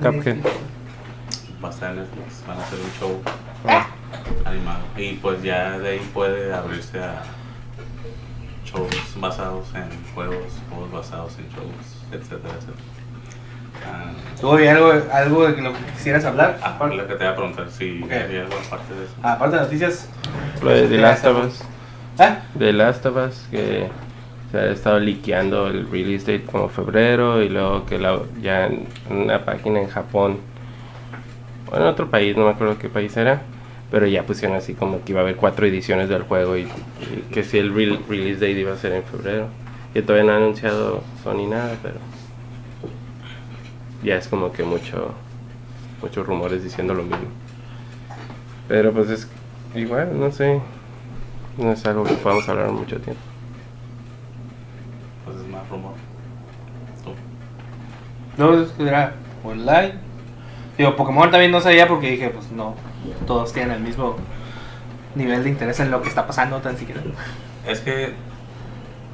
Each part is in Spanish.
Cuphead? va a estar en Netflix, van a hacer un show Ah, animado. Y pues ya de ahí puede abrirse a shows basados en juegos, juegos basados en shows, etcétera, etcétera. Ah, ¿Tuvo algo, algo de lo que quisieras hablar? aparte lo que te voy a preguntar si Ok. había algo aparte de eso. Ah, aparte de noticias. Lo de The Last of Us. ¿Ah? The Last of Us, que se ha estado liqueando el release date como febrero y luego que la, ya en una página en Japón, o en otro país, no me acuerdo qué país era, pero ya pusieron así como que iba a haber cuatro ediciones del juego y, y que si el real- release date iba a ser en febrero. Y todavía no ha anunciado Sony nada, pero ya es como que mucho muchos rumores diciendo lo mismo. Pero pues es igual, no sé, no es algo que podamos hablar mucho tiempo. Rumor. Tú. No, es que era online. Digo, Pokémon también no sabía porque dije, pues no, todos tienen el mismo nivel de interés en lo que está pasando tan siquiera. Es que,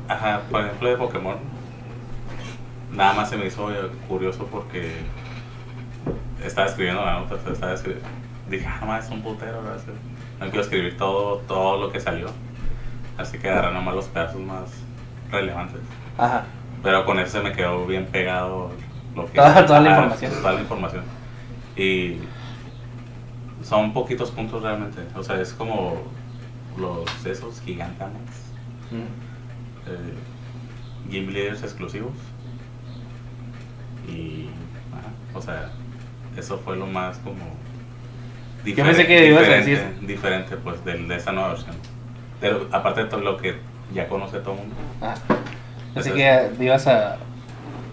ajá, por ejemplo de Pokémon, nada más se me hizo curioso porque estaba escribiendo la nota, estaba escri- dije, ah, más es un putero, gracias. No quiero escribir todo, todo lo que salió, así que agarré nomás los pedazos más relevantes. Ajá. Pero con eso me quedó bien pegado lo que... Toda- toda la información. Toda la información. Y son poquitos puntos realmente, o sea, es como los esos gigantanes Mm. eh, game leaders exclusivos y ajá, o sea eso fue lo más como Yo pensé que ibas a diferente, decir- diferente pues del- de, esta nueva versión pero aparte de todo lo que ya conoce todo el mundo Ah. Así que ibas a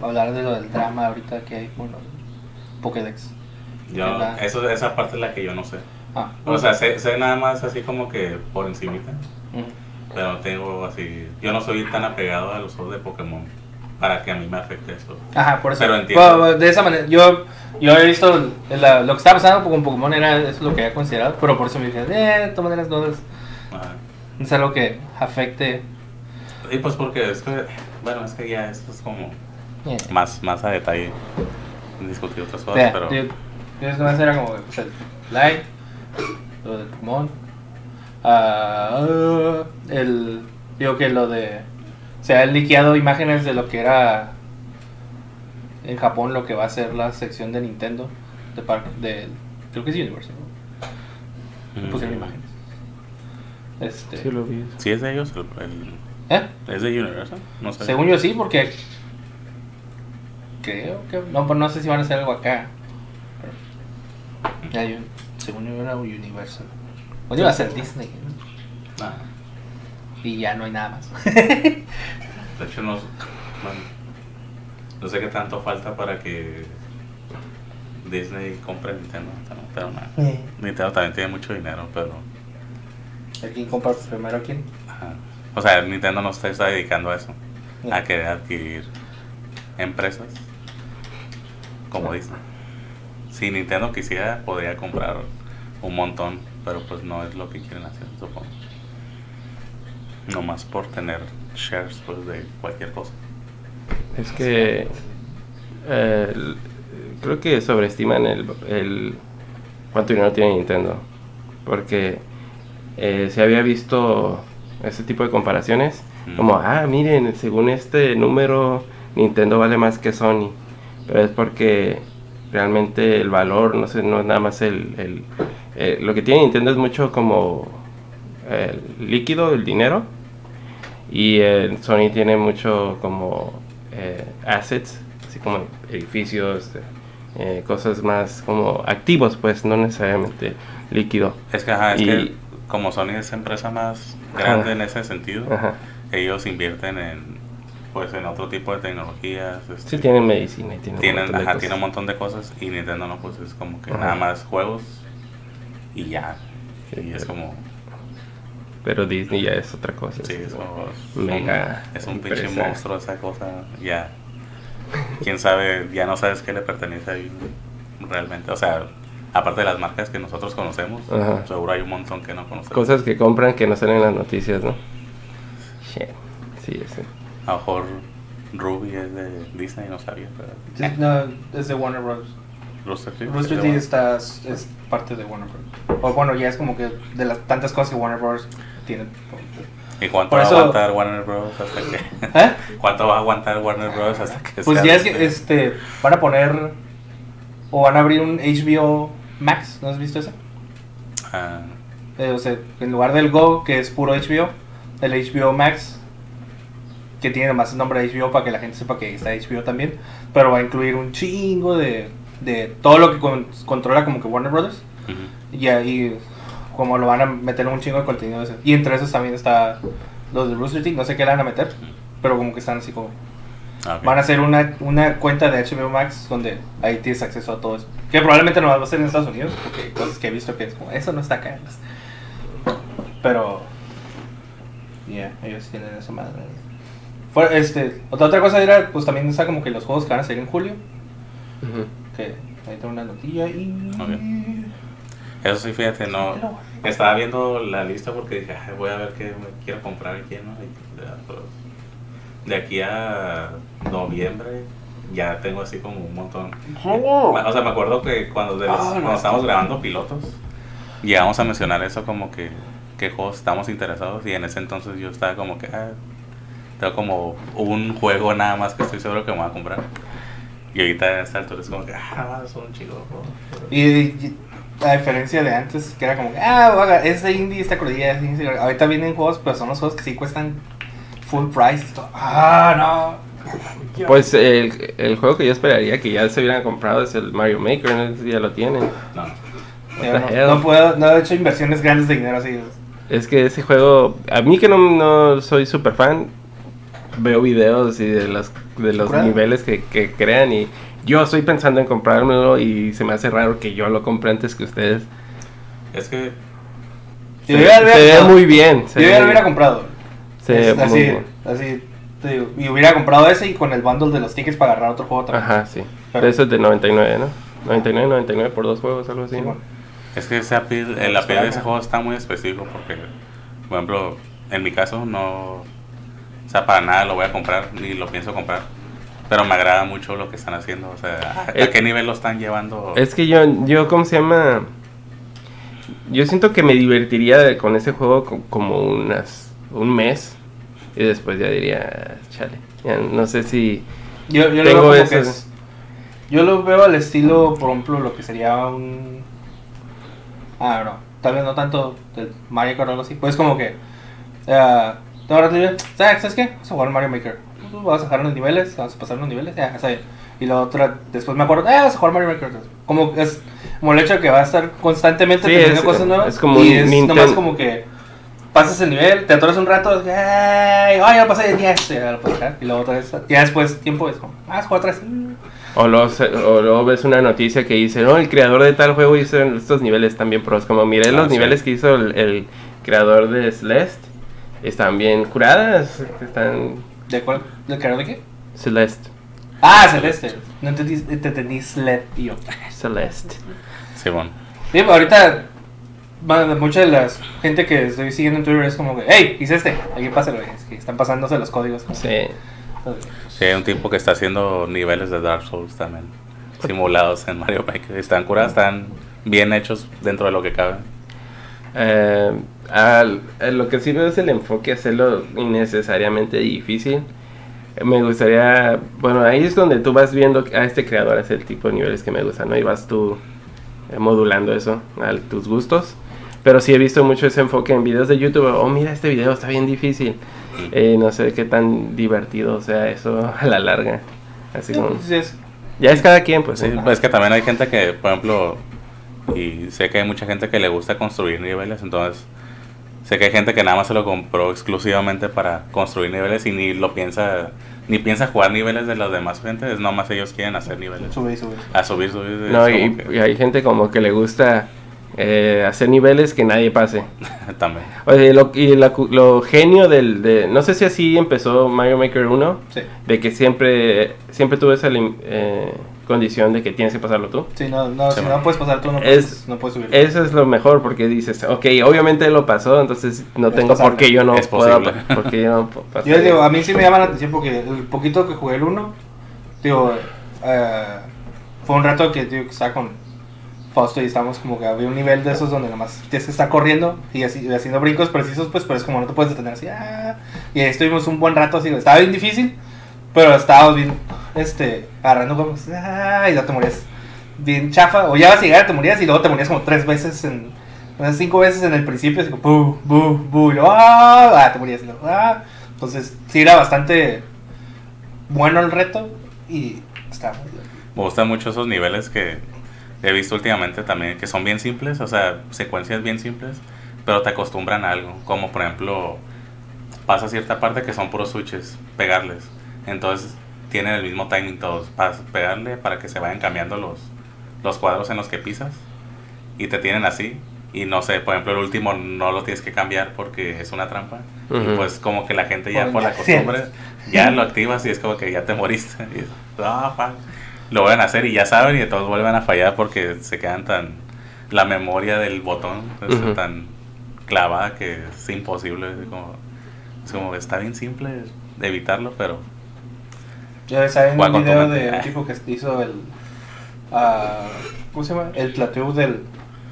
hablar de lo del drama ahorita que hay con los Pokédex. yo eso esa parte es la que yo no sé Ah. o sea sé, sé nada más así como que por encimita pero tengo así yo no soy tan apegado a los juegos de Pokémon para que a mí me afecte eso Ajá, por eso. Pero entiendo. Bueno, de esa manera, yo, yo he visto la- lo que estaba pasando con Pokémon era eso es lo que había considerado, pero por eso me dije, eh, de todas maneras no es, Ajá. no es algo que afecte. Y pues porque es que, bueno, es que ya esto es como más, más a detalle discutir otras cosas, pero yo, yo que más era como pues, el Light, lo de Pokémon, ah, el, digo que lo de, se han liqueado imágenes de lo que era en Japón lo que va a ser la sección de Nintendo, de, par- de creo que es Universal, ¿no? Mm. pusieron imágenes. Este, Sí lo vi. Sí es de ellos, el, el- ¿eh? es de Universal, no sé. Según yo sí, porque creo que no, pero no sé si van a hacer algo acá. Pero- Hay un- según yo era Universal. O iba a ser Disney ¿no? Ah, y ya no hay nada más. de hecho no, bueno, no sé qué tanto falta para que Disney compre Nintendo, pero nada. Nintendo también tiene mucho dinero, pero ¿A quién compra primero a quién? ajá. O sea, Nintendo no se está dedicando a eso, a querer adquirir empresas como Disney. Si Nintendo quisiera, podría comprar un montón, pero pues no es lo que quieren hacer, supongo. Nomás por tener shares pues, de cualquier cosa. Es que eh, creo que sobreestiman el, el cuánto dinero tiene Nintendo. Porque eh, se había visto ese tipo de comparaciones. Mm. Como, ah, miren, según este número, Nintendo vale más que Sony. Pero es porque realmente el valor, no sé, no es nada más el... el- eh, lo que tiene Nintendo es mucho como el líquido, el dinero. Y Sony tiene mucho como eh, assets, así como edificios, eh, cosas más como activos, pues no necesariamente líquido. Es que, ajá, es Y- que como Sony es empresa más grande Ajá. en ese sentido, Ajá. ellos invierten en pues en otro tipo de tecnologías. este, Sí, tienen medicina y tienen, un tienen, de ajá, tienen un montón de cosas y Nintendo no, pues es como que Ajá. nada más juegos y ya. Sí, y es pero- como, Pero Disney ya es otra cosa. sí, es como un- mega es un pinche monstruo esa cosa, ya. Quién sabe, ya no sabes qué le pertenece ahí realmente. O sea, Aparte de las marcas que nosotros conocemos, Ajá. seguro hay un montón que no conocemos. Cosas que compran que no salen en las noticias, ¿no? Shit. Sí, sí. A lo mejor Ruby es de Disney, no sabía. Pero... Sí, No, es de Warner Bros. Rooster Teeth. Rooster Teeth está, es parte de Warner Bros. O bueno, ya es como que de las tantas cosas que Warner Bros. tiene. ¿Y cuánto Por va eso- a aguantar Warner Bros. hasta que... ¿Eh? ¿Cuánto va a aguantar Warner Bros. hasta que Pues sea ya es que este, van a poner o van a abrir un HBO Max, ¿no has visto eso? Ah, Eh, o sea, en lugar del Go, que es puro HBO, el HBO Max, que tiene más el nombre de HBO para que la gente sepa que está HBO también, pero va a incluir un chingo de, de todo lo que con- controla como que Warner Brothers. Y ahí, como lo van a meter un chingo de contenido de ese. Y entre esos también está los de Rooster Teeth, no sé qué le van a meter, pero como que están así como... Ah, ok. Van a hacer una, una cuenta de HBO Max donde ahí tienes acceso a todo eso. Que probablemente no va a ser en Estados Unidos, porque hay cosas que he visto que es como, eso no está acá. Pero, yeah, ellos tienen esa madre. Fue- este, otra, otra cosa era, pues también está como que los juegos que van a salir en julio, Ujú. que ahí tengo una notilla y... Eso sí, fíjate, no. Estaba viendo la lista porque dije, "Ay, voy a ver qué me quiero comprar y qué no. Y, ya, de aquí a noviembre ya tengo así como un montón. O sea, me acuerdo que cuando, de los- Ah, no. cuando estábamos grabando pilotos, llegamos a mencionar eso como que qué juegos estamos interesados y en ese entonces yo estaba como que ah, tengo como un juego nada más que estoy seguro que me voy a comprar. Y ahorita a esta altura es como que, ah, son un chico. Y, y a diferencia de antes, que era como, que, ah, vaga, es de indie, esta colilla. Ahorita vienen juegos, pero son los juegos que sí cuestan full price. Esto, ah, no. Pues el, el juego que yo esperaría que ya se hubieran comprado es el Mario Maker, no sé si ya lo tienen. No. No, puedo, no he hecho inversiones grandes de dinero así. Es que ese juego, a mí que no, no soy super fan, veo videos y de los, de los niveles que, que crean y yo estoy pensando en comprármelo y se me hace raro que yo lo compre antes que ustedes. Es que Se, ve muy bien. se Yo ve ya lo hubiera comprado. Es- muy así, así, te digo, y hubiera comprado ese y con el bundle de los tickets para agarrar otro juego también. Ajá, sí. Pero- eso es de 99, ¿no? 99, 99 por dos juegos, algo así. Sí, ¿no? bueno. Es que ese appeal- el appeal de ese juego está muy específico porque, por ejemplo, en mi caso no, o sea, para nada lo voy a comprar ni lo pienso comprar, pero me agrada mucho lo que están haciendo, o sea, ¿a, Eh, qué nivel lo están llevando? Es que yo, yo, ¿cómo se llama? Yo siento que me divertiría con ese juego co- como unas, un mes y después ya diría, chale, ya no sé si... Yo, yo lo Tengo es- Yo lo veo al estilo, por ejemplo, lo que sería un. Ah, no. Tal vez no tanto Mario Kart o algo así. Pues como que. ah, rato libre. ¿Sabes ¿sabes qué? Vamos a jugar Mario Maker. Uh, Vamos a dejar unos niveles. Vamos a pasar unos niveles. Ya, está bien. Y la otra, después me acuerdo, eh, vamos a jugar Mario Maker. Como es como el hecho de que va a estar constantemente Sí, teniendo es- cosas nuevas. es como y un es nomás como que pasas el nivel, te atoras un rato, ay, ay, ya lo pasé, yes, ya lo. Y luego otra vez, ya después tiempo es como, ah, otra vez. O luego, o luego ves una noticia que dice, no, el creador de tal juego hizo estos niveles también pros. Como miré Ah, los sí. niveles que hizo el, el creador de Celeste, están bien curadas, están... ¿De cuál? ¿Del creador de qué? Celeste, Ah, Celeste. No entendí, te entendí y yo. Celeste. Sí, bueno. Sí, ahorita mucha de la gente que estoy siguiendo en Twitter es como que, hey, hice este, aquí pásalo. Es que están pasándose los códigos. Sí. Sí, hay un tipo que está haciendo niveles de Dark Souls también, simulados en Mario Maker. Están curados, están bien hechos dentro de lo que cabe. Eh, al- eh, lo que sí veo es el enfoque, hacerlo innecesariamente difícil. Me gustaría, bueno, ahí es donde tú vas viendo a este creador hacer el tipo de niveles que me gustan, ¿no? Y vas tú eh, modulando eso a tus gustos. Pero sí he visto mucho ese enfoque en videos de YouTube. Oh, mira, este video está bien difícil. Eh, no sé qué tan divertido sea eso a la larga. Así como... Sí, es- Ya es cada quien, pues. Sí, ¿no? pues es que también hay gente que, por ejemplo, y sé que hay mucha gente que le gusta construir niveles, entonces sé que hay gente que nada más se lo compró exclusivamente para construir niveles y ni lo piensa, ni piensa jugar niveles de las demás gente, es nomás ellos quieren hacer niveles. Sube y sube. A subir, subir. No, como y, que- y hay gente como que le gusta eh, hacer niveles que nadie pase. también. Oye, lo, y la lo genio del... De, no sé si así empezó Mario Maker 1, Sí. de que siempre, siempre tuve esa eh, condición de que tienes que pasarlo tú. Sí, no, no, Sí, si man. no puedes pasar tú, no Es- puedes, no puedes subir. Eso es lo mejor porque dices, ok, obviamente lo pasó, entonces no Es tengo pasable. por qué yo no Es puedo, posible. porque yo no puedo pasar. Yo digo, a mí sí me llama la atención porque el poquito que jugué el 1, digo, eh, fue un rato que, digo, que estaba con Y estábamos como que había un nivel de esos donde nomás tienes que estar corriendo y, haciendo brincos precisos, pues, pero es como no te puedes detener así. ah, y ahí estuvimos un buen rato así, estaba bien difícil, pero estábamos bien, este, agarrando como, ah, y ya te morías bien chafa, o ya vas a llegar, te morías y luego te morías como tres veces en, sea, cinco veces en el principio, así como, bu, bu, bu, y luego, ah, ah, te morías, y luego, ah. Entonces, sí era bastante bueno el reto y estaba muy bien. Me gustan mucho esos niveles que he visto últimamente también, que son bien simples, o sea, secuencias bien simples, pero te acostumbran a algo. Como por ejemplo, pasa cierta parte que son puros switches, pegarles. Entonces tienen el mismo timing todos, para pegarle para que se vayan cambiando los, los cuadros en los que pisas y te tienen así. Y no sé, por ejemplo, el último no lo tienes que cambiar porque es una trampa. Y Ujú. pues como que la gente ya Por la costumbre ya lo activas y es como que ya te moriste. Y, ah, fuck. Lo vuelven a hacer y ya saben y todos vuelven a fallar porque se quedan tan... La memoria del botón es Ujú. tan clavada que es imposible. Es como, es como, está bien simple de evitarlo, pero... Yo estaba en Juega un video de un tipo que hizo el. ah, ¿Cómo se llama? El plateau del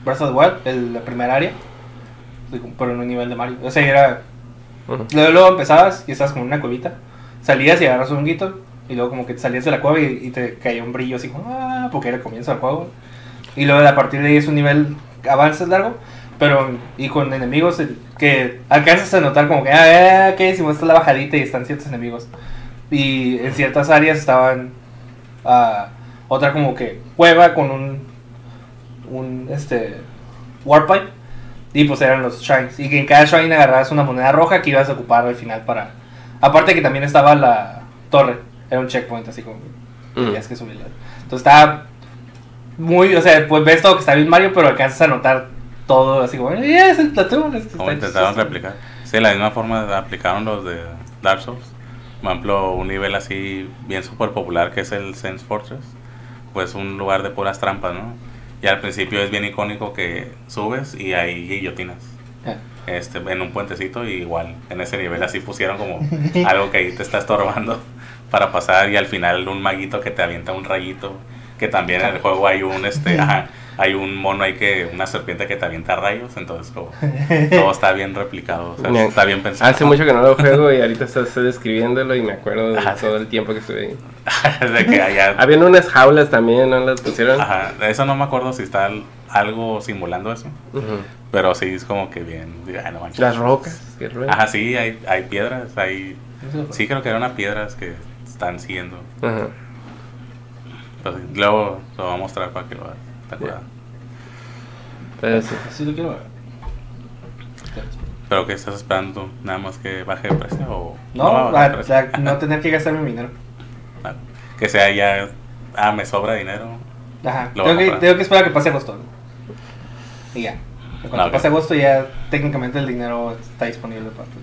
Breath of the Wild, el, la primera área. Pero en un nivel de Mario. O sea, era. Ujú. Luego, luego empezabas y estabas como en una cuevita. Salías y agarras un honguito. Y luego, como que salías de la cueva y, te caía un brillo así como. Ah, porque era el comienzo del juego. Y luego, a partir de ahí es un nivel. Avanzas largo. Pero. Y con enemigos que alcanzas a notar como que. Ah, ok, si muestra la bajadita y están ciertos enemigos y en ciertas áreas estaban ah, otra como que cueva con un un este warp pipe y pues eran los shrines y en cada shrine agarrabas una moneda roja que ibas a ocupar al final para aparte que también estaba la torre era un checkpoint así como Mm. tenías que subirla entonces estaba muy o sea pues ves todo que está bien Mario pero alcanzas a notar todo así como "Eh, es el platón es que Como está intentaron chistoso". replicar. Sí, de la misma forma aplicaron los de Dark Souls. Por ejemplo, un nivel así bien súper popular que es el Sense Fortress. Pues un lugar de puras trampas, ¿no? Y al principio es bien icónico que subes y hay guillotinas. Ah. Este, en un puentecito y igual en ese nivel así pusieron como algo que ahí te está estorbando para pasar y al final un maguito que te avienta un rayito que también en el juego hay un este ajá, hay un mono ahí que una serpiente que te avienta rayos entonces como, todo está bien replicado o sea, está bien pensado Hace mucho que no lo juego y ahorita estoy estoy describiéndolo y me acuerdo de Ajá. todo el tiempo que estuve ahí. de que allá Habían unas jaulas también, ¿no las pusieron? ajá, eso no me acuerdo si está al- algo simulando eso pero sí es como que bien ay, no manches. Las rocas. ajá sí hay, hay piedras hay sí creo que eran unas piedras que están siguiendo Ajá. Luego lo voy a mostrar para que lo veas. Cuidado. Pero sí. sí lo quiero ver ¿Pero qué estás esperando? ¿Nada más que baje de precio? O no, va a ah, no tener que gastar mi dinero Ah, Que sea ya. Ah, me sobra dinero. Ajá. Tengo que, tengo que esperar a que pase agosto. ¿no? Y ya. Cuando Ah, ok. pase agosto ya técnicamente el dinero está disponible para ti.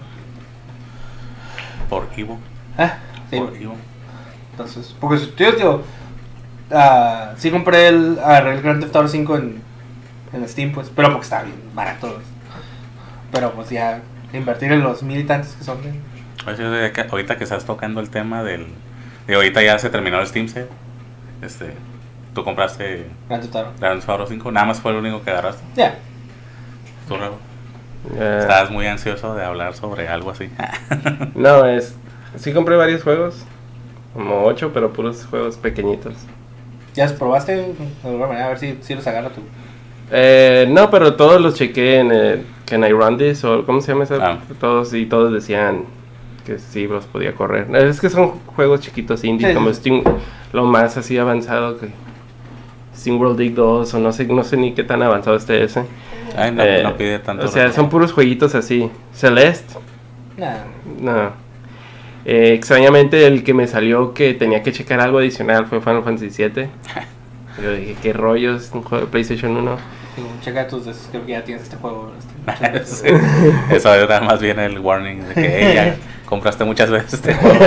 Por Ivo. Ah, sí. Por Ivo. Entonces, porque si yo digo, ah, sí compré el, el Grand Theft Auto 5 en, en Steam, pues, pero porque está bien barato. pues. Pero pues ya invertir en los mil y tantos que son. que- ahorita que estás tocando el tema del. De ahorita ya se terminó el Steam Sale. Este. Tú compraste Grand Theft Auto. Grand Theft Auto 5. Nada más fue el único que agarraste. Ya. Tú, Rebo. Ya. Estabas muy ansioso de hablar sobre algo así. No, es. Sí compré varios juegos. Como ocho, pero puros juegos pequeñitos. ¿Ya los probaste de alguna manera? A ver si, si los agarra tú. Eh, no, pero todos los chequé en el Can I Run This o ¿cómo se llama esa? Ah. Todos y todos decían que sí los podía correr. Es que son juegos chiquitos indie Sí, como sí. Steam, lo más así avanzado que Steam World Dig 2 o no sé, no sé ni qué tan avanzado esté ese. Ay, no, Eh, no pide tanto. O sea, son puros jueguitos así. Celeste, Nah. no. Eh, extrañamente el que me salió que tenía que checar algo adicional fue Final Fantasy VII. Yo dije, ¿qué rollo? Es un juego de PlayStation 1. Digo, checa tus creo que ya tienes este juego. Este, Sí, Eso era más bien el warning de que "Hey, ya compraste muchas veces este juego.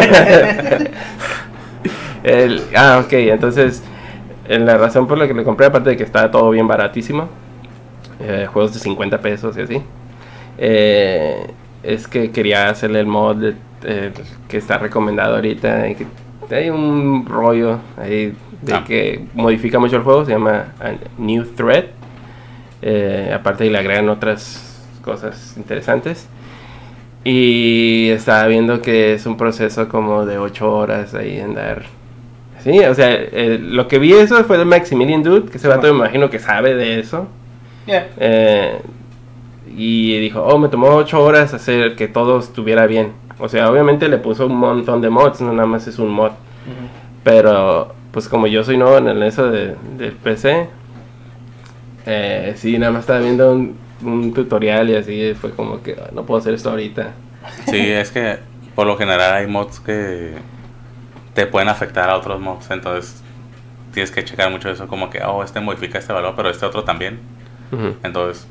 El- ah, ok, entonces la razón por la que le compré, aparte de que estaba todo bien baratísimo, eh, juegos de 50 pesos y así, eh, es que quería hacerle el mod de- eh, que está recomendado ahorita. y que hay un rollo ahí de Ah. que modifica mucho el juego, se llama New Thread. Eh, aparte le agregan otras cosas interesantes. Y estaba viendo que es un proceso como de 8 horas ahí andar. Sí, o sea, eh, lo que vi eso fue de Maximilian Dude, que ese vato me imagino que sabe de eso. Yeah. Eh, y dijo, oh, me tomó 8 horas hacer que todo estuviera bien. O sea, obviamente le puso un montón de mods, no nada más es un mod. Pero, pues como yo soy nuevo en el- eso de, del PC, eh, sí, nada más estaba viendo un, un tutorial y así fue como que "Ah, no puedo hacer esto ahorita. Sí, es que por lo general hay mods que te pueden afectar a otros mods, entonces tienes que checar mucho eso, como que, oh, este modifica este valor, pero este otro también. Entonces,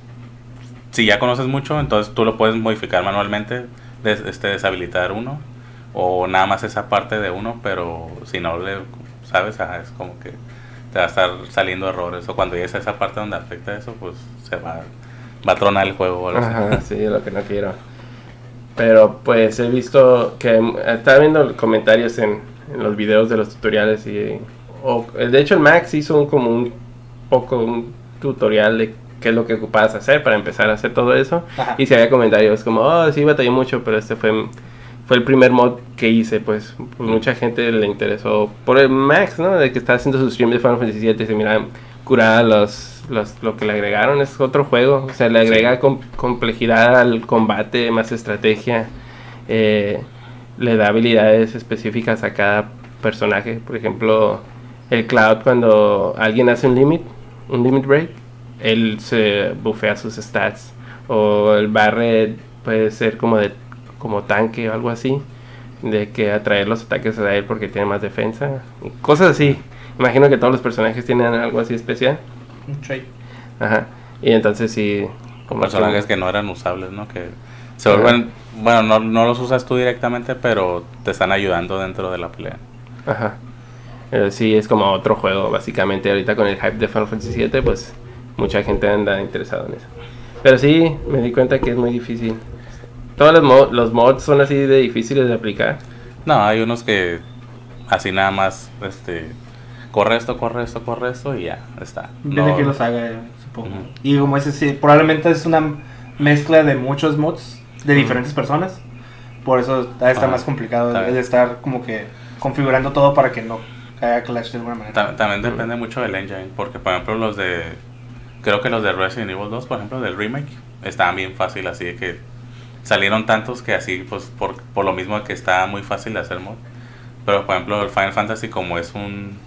si ya conoces mucho, entonces tú lo puedes modificar manualmente, des- este, deshabilitar uno, o nada más esa parte de uno, pero si no le sabes, ajá, es como que te va a estar saliendo errores, o cuando llegues a esa parte donde afecta eso, pues se va, va a tronar el juego o algo así. Ajá, sí, lo que no quiero. Pero pues he visto que estaba viendo comentarios en, en los videos de los tutoriales y o- de hecho el Max hizo un, como un poco un tutorial de qué es lo que ocupabas hacer para empezar a hacer todo eso. Ajá. y si había comentarios como oh sí batallé mucho pero este fue fue el primer mod que hice pues, pues, mucha gente le interesó por el Max no de que está haciendo su stream de Final Fantasy VII y se mira curada los, los lo que le agregaron. Es otro juego o sea le agrega com- complejidad al combate más estrategia eh, le da habilidades específicas a cada personaje. Por ejemplo el Cloud cuando alguien hace un limit un limit break él se bufea sus stats o el Barret puede ser como de como tanque o algo así de que atraer los ataques a él porque tiene más defensa cosas así imagino que todos los personajes tienen algo así especial Un ajá y entonces sí como personajes que no eran usables, ¿no? Que se vuelven, bueno, no, no los usas tú directamente, pero te están ayudando dentro de la pelea. Ajá. Pero sí, es como otro juego, básicamente. Ahorita con el hype de Final Fantasy VII, pues mucha gente anda interesada en eso. Pero sí, me di cuenta que es muy difícil. Todos los, mo- los mods son así de difíciles de aplicar. No, hay unos que así nada más, este, corre esto, corre esto, corre esto y ya, está. Depende No- que los haga, supongo. Ujú. Y como ese sí, probablemente es una mezcla de muchos mods de diferentes personas. Por eso está Ajá. más complicado el estar como que configurando todo para que no caiga clash de alguna manera. Ta- También depende mucho del engine, porque por ejemplo los de, creo que los de Resident Evil 2, por ejemplo, del remake, estaban bien fácil, así de que salieron tantos que así, pues por, por lo mismo que está muy fácil de hacer mod. Pero por ejemplo el Final Fantasy como es un,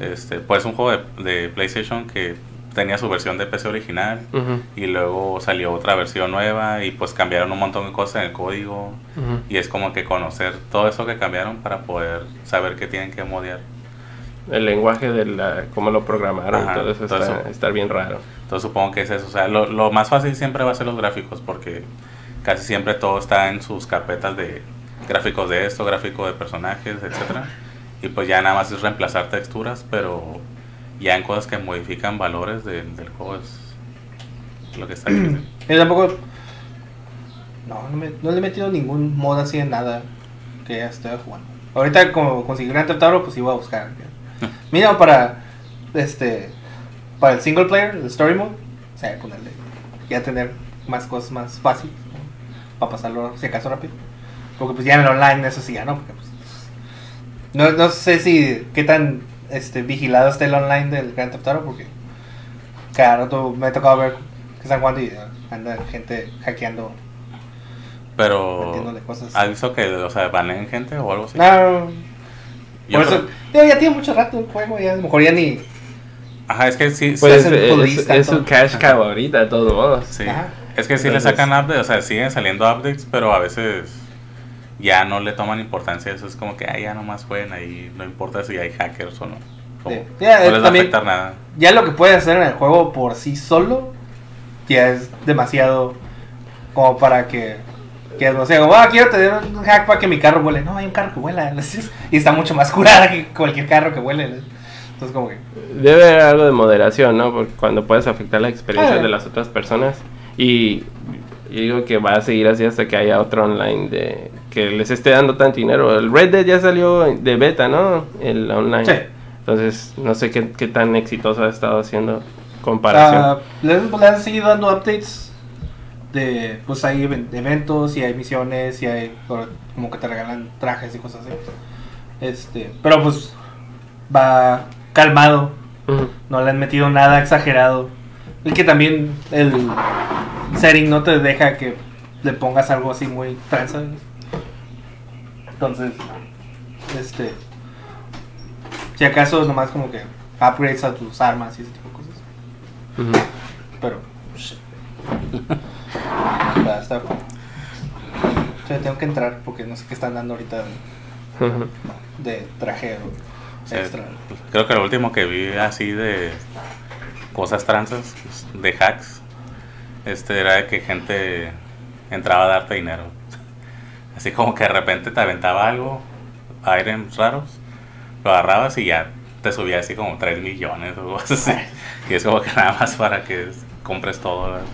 este, pues un juego de, de PlayStation que tenía su versión de PC original Ujú, y luego salió otra versión nueva y pues cambiaron un montón de cosas en el código ujú. y es como que conocer todo eso que cambiaron para poder saber qué tienen que modiar. El lenguaje de la, cómo lo programaron, Ajá, todo eso todo está, eso. está bien raro. Entonces supongo que es eso. O sea, lo, lo más fácil siempre va a ser los gráficos porque casi siempre todo está en sus carpetas de gráficos de esto, gráficos de personajes, etcétera. Y pues ya nada más es reemplazar texturas, pero ya en cosas que modifican valores de- del juego es lo que está difícil. Yo tampoco. No, no, me- no le he metido ningún mod así en nada que ya esté jugando. Ahorita, como conseguí Grand Theft Auto, pues iba a buscar. Mira, para. Este. Para el single player, el story mode, o sea, ponerle. Ya tener más cosas más fáciles. ¿no? Para pasarlo, si acaso, rápido. Porque, pues ya en el online, eso sí, ya no. Porque, pues, no, no sé si. qué tan este, vigilado está el online del Grand Theft Auto, porque. Cada rato me ha tocado ver que están jugando y eh, anda gente hackeando, Pero, cosas. ¿has visto que, o sea, baneen gente o algo así? No, por eso, ya tiene mucho rato el juego, ya a lo mejor ya ni. Ajá, es que sí, Pues es, es su todo. cash cow ahorita, de todos modos. Sí, Ajá. es que sí le sacan updates, o sea, siguen saliendo updates, pero a veces ya no le toman importancia. Eso es como que ah, ya nomás jueguen ahí, no importa si hay hackers o no. Como, Sí. Ya, no les va a afectar nada. Ya lo que puede hacer en el juego por sí solo, ya es demasiado como para que. Que no sé, como, ah, quiero tener un hack para que mi carro vuele. No, hay un carro que vuela. Y está mucho más curada que cualquier carro que vuele. Entonces, como que. Debe haber algo de moderación, ¿no? Porque cuando puedes afectar la experiencia Ah. de las otras personas. Y, y digo que va a seguir así hasta que haya otro online de que les esté dando tanto dinero. El Red Dead ya salió de beta, ¿no? El online. Sí. Entonces, no sé qué, qué tan exitoso ha estado haciendo comparación. Ah, le, le han seguido dando updates de pues hay even- eventos y hay misiones y hay como que te regalan trajes y cosas así. Este pero pues va calmado. No le han metido nada exagerado. Y que también el setting no te deja que le pongas algo así muy tranza entonces este si acaso nomás como que upgrades a tus armas y ese tipo de cosas. Pero. está, está cool. O sea, tengo que entrar porque no sé qué están dando ahorita de, de traje o Sí, extra. Creo que lo último que vi así de cosas transas, de hacks, este era de que gente entraba a darte dinero. Así como que de repente te aventaba algo, items raros, lo agarrabas y ya te subía así como 3 millones o cosas así. Y es como que nada más para que compres todo. ¿verdad?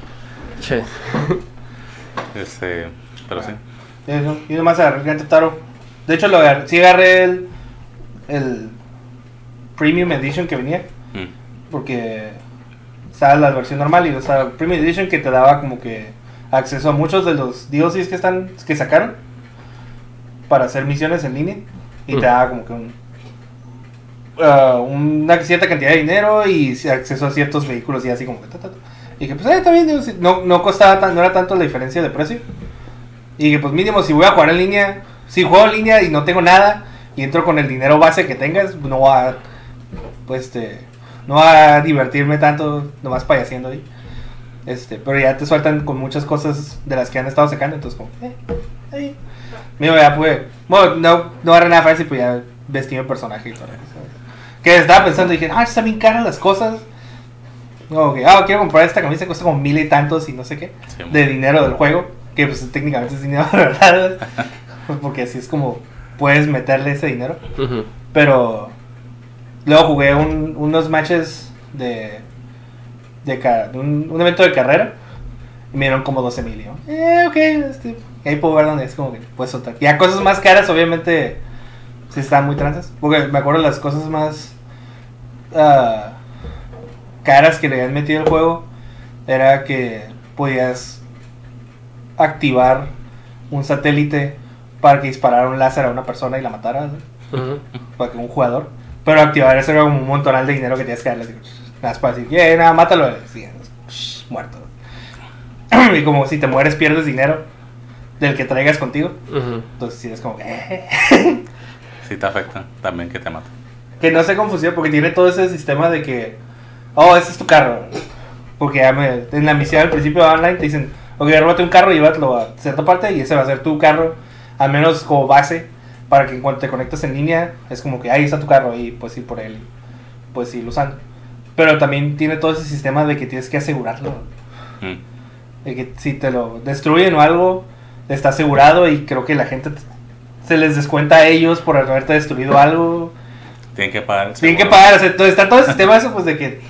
Che. Este, pero sí. Eso, Y nomás agarré el Grand Theft Auto. De hecho, lo agarré, sí agarré el, el Premium Edition que venía. Mm. Porque estaba la versión normal y estaba el Premium Edition que te daba como que acceso a muchos de los DLCs que están que sacaron para hacer misiones en línea y Mm. te daba como que un ah, una cierta cantidad de dinero y acceso a ciertos vehículos y así como que ta, ta, ta. Y que pues eh, digo, sí, no, no costaba tan, no era tanto la diferencia de precio y que pues mínimo si voy a jugar en línea si juego en línea y no tengo nada y entro con el dinero base que tengas no voy a pues este no va a divertirme tanto nomás payaseando ahí. Este, pero ya te sueltan con muchas cosas de las que han estado sacando, entonces como, eh, ahí. Mira, ya pude, bueno, no, no agarré nada fácil, pues ya vestí mi personaje y todo eso. Que estaba pensando dije, ah, están bien caras las cosas. Que, ah, quiero comprar esta camisa, cuesta como mil y tantos y no sé qué, Sí, de dinero del juego, que pues técnicamente es dinero de verdad, pues, porque así es como puedes meterle ese dinero. Pero luego jugué un- unos matches de, de, de un, un evento de carrera y me dieron como 12 mil. y yo, Eh, ok, este, ahí puedo ver dónde es como que puedes soltar. Ya cosas más caras, obviamente, sí están muy tranzas. Porque me acuerdo las cosas más ah, caras que le habían metido al juego era que podías activar un satélite para que disparara un láser a una persona y la matara. para que un jugador. Pero activar eso era como un montonal de dinero que tienes que darle. Nada más para decir, yeah, nada, mátalo. Sí, muerto. y como si te mueres, pierdes dinero del que traigas contigo. Entonces, sí, es como, eh. Sí te afecta también que te mata. que no se confusión porque tiene todo ese sistema de que, oh, ese es tu carro. Porque ya me- en la misión al principio de online te dicen, ok, róbate un carro y llévatelo a cierta parte y ese va a ser tu carro, al menos como base, para que cuando te conectes en línea, es como que ahí está tu carro y puedes ir por él, puedes ir usando. Pero también tiene todo ese sistema de que tienes que asegurarlo. Mm. De que si te lo destruyen o algo, está asegurado y creo que la gente se les descuenta a ellos por haberte destruido algo. Tienen que pagar. Tienen que pagar, o sea, todo- está todo el sistema eso, pues de que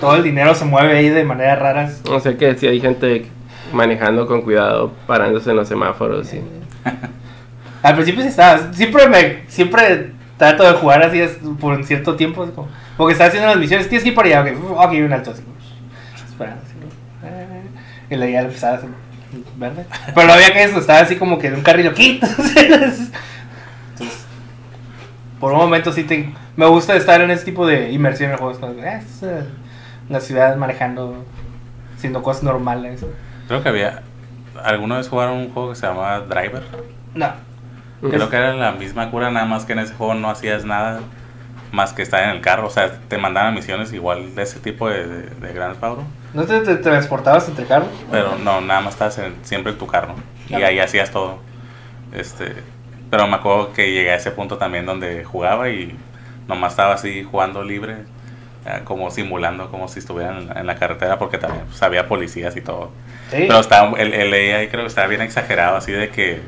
todo el dinero se mueve ahí de maneras raras. O sea que si hay gente manejando con cuidado, parándose en los semáforos y... Al principio sí estaba, siempre me, siempre trato de jugar así es, por un cierto tiempo, es como- porque estaba haciendo las misiones, tienes que ir por allá, ok, uf, ok, un alto, así, esperando, así. Eh, y luego ya empezaba a hacer verde, pero no había que eso, estaba así como que en un carril entonces, por un momento sí te, me gusta estar en ese tipo de inmersión en juegos, como eh, la ciudad manejando, haciendo cosas normales, Creo que había. ¿Alguna vez jugaron un juego que se llamaba Driver? no, Creo que era la misma cura, nada más que en ese juego no hacías nada más que estar en el carro. O sea, te mandaban misiones igual de ese tipo de, de, Theft Auto, ¿no te, te transportabas entre carros? Pero no, nada más estabas en- siempre en tu carro. Y ahí hacías todo. Este, pero me acuerdo que llegué a ese punto también donde jugaba y nomás estaba así jugando libre, como simulando como si estuviera en, la- en la carretera, porque también pues, había policías y todo. Sí. Pero estaba, el, el AI creo que estaba bien exagerado, así de que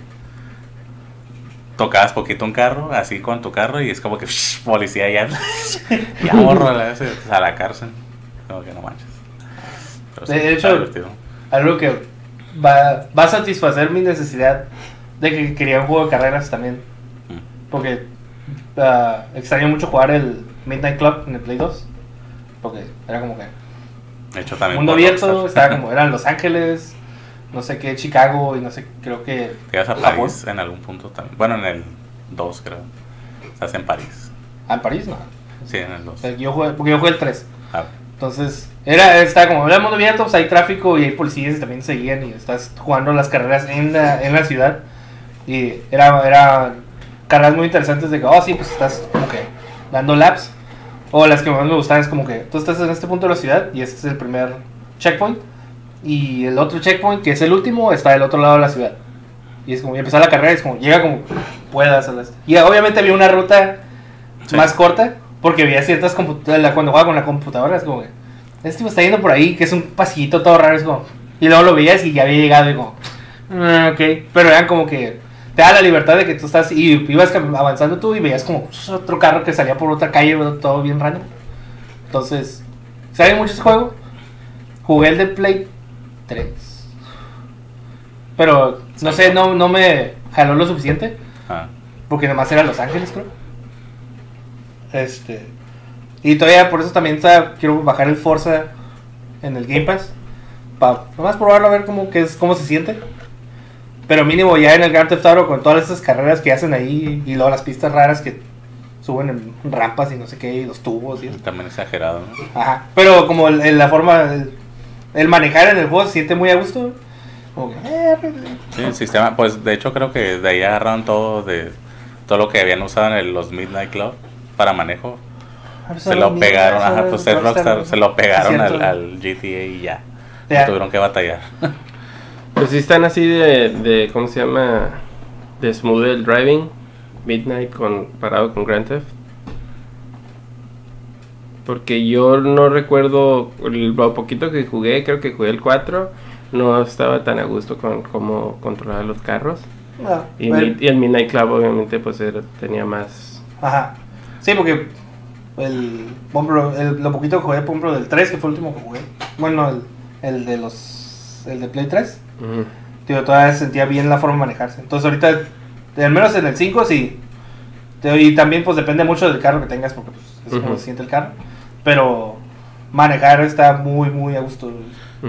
tocabas poquito un carro, así con tu carro, y es como que policía ya, ya borro a la, a la cárcel. Como que no manches. Pero De hecho-. Algo que va, va a satisfacer mi necesidad de que quería un juego de carreras también. Mm. Porque ah, extraño mucho jugar el Midnight Club en el Play 2. Porque era como que De hecho, también. mundo abierto, estaba como, eran Los Ángeles, no sé qué, Chicago y no sé, creo que Llegas a Japón. París en algún punto también. Bueno, en el 2, creo. Estás en París. Ah, en París, no. Sí, en el 2. O sea, yo jugué, porque yo jugué el 3. Ah, Entonces, era, estaba como, era mundo abierto, pues hay tráfico y hay policías y también seguían y estás jugando las carreras en la, en la ciudad. Y era, era carreras muy interesantes de que, oh, sí, pues estás como que dando laps. O las que más me gustaban es como que tú estás en este punto de la ciudad y este es el primer checkpoint. Y el otro checkpoint, que es el último, está del otro lado de la ciudad. Y es como, y empezar la carrera, es como, llega como puedas. a las- Y obviamente había una ruta Sí. más corta, porque había ciertas computadoras, cuando jugaba con la computadora, es como, que, este tipo está yendo por ahí, que es un pasillito todo raro, es como, y luego lo veías y ya había llegado y como, "Ah, ok, pero eran como que te da la libertad de que tú estás, y ibas avanzando tú y veías como pues, otro carro que salía por otra calle, todo bien random. Entonces, ¿saben mucho ese juego? Jugué el de Play 3. Pero, no sé, no, no me jaló lo suficiente. ah. Porque nomás era Los Ángeles, creo. Este. Y todavía por eso también está, quiero bajar el Forza en el Game Pass. Para nomás probarlo a ver cómo, que es, cómo se siente. Pero mínimo ya en el Grand Theft Auto con todas esas carreras que hacen ahí y luego las pistas raras que suben en rampas y no sé qué, y los tubos y eso. También exagerado, ¿no? Ajá. Pero como el- el- la forma, el, el manejar en el juego se siente muy a gusto. Como que, eh, pues, Sí, el sistema, pues de hecho creo que de ahí agarraron todo de todo lo que habían usado en el- los Midnight Club para manejo. Se lo pegaron, ajá, pues es Rockstar, se lo pegaron al GTA y ya. Ya. No tuvieron que batallar. Pues sí están así de, de ¿cómo se llama? De smooth el driving, Midnight comparado con Grand Theft. Porque yo no recuerdo, el, lo poquito que jugué, creo que jugué el 4, no estaba tan a gusto con cómo controlar los carros. No, Y, bueno. mi- y el Midnight Club obviamente pues era- tenía más... Ajá. Sí, porque el, el- lo poquito que jugué, por ejemplo, del 3, que fue el último que jugué. Bueno, el, el de los. El de Play 3. Ujú. Tío, todavía sentía bien la forma de manejarse. Entonces, ahorita, al menos en el 5, sí. Tío, Y también, pues depende mucho del carro que tengas, porque pues, es como se siente el carro. Pero manejar está muy, muy a gusto.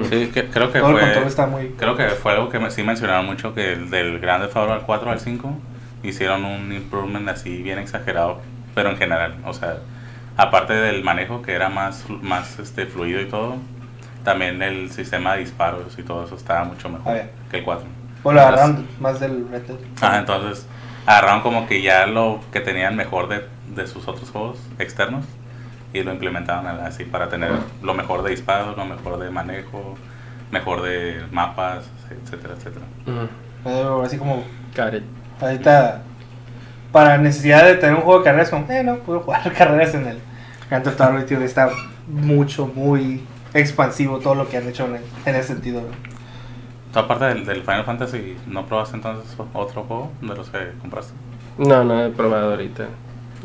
Sí, que- creo que Todo el fue control está muy. creo que fue algo que me- sí mencionaron mucho que el del Grand Theft Auto al 4 al 5 hicieron un improvement así bien exagerado, pero en general, o sea, aparte del manejo que era más más este fluido y todo, también el sistema de disparos y todo eso estaba mucho mejor ver. que el 4. Bueno, agarraron más del Red Dead. Ah, entonces agarraron como que ya lo que tenían mejor de, de sus otros juegos externos y lo implementaron así para tener lo mejor de disparos, lo mejor de manejo, mejor de mapas, etcétera, etcétera. Eh, Así como. Ahorita, para necesidad de tener un juego de carreras, como, eh, no, puedo jugar carreras en el Grand Theft Auto, tío, está mucho, muy expansivo todo lo que han hecho en, en ese sentido. ¿no? ¿Tú aparte del, del Final Fantasy, no probaste entonces otro juego de los que compraste? No, no he probado ahorita.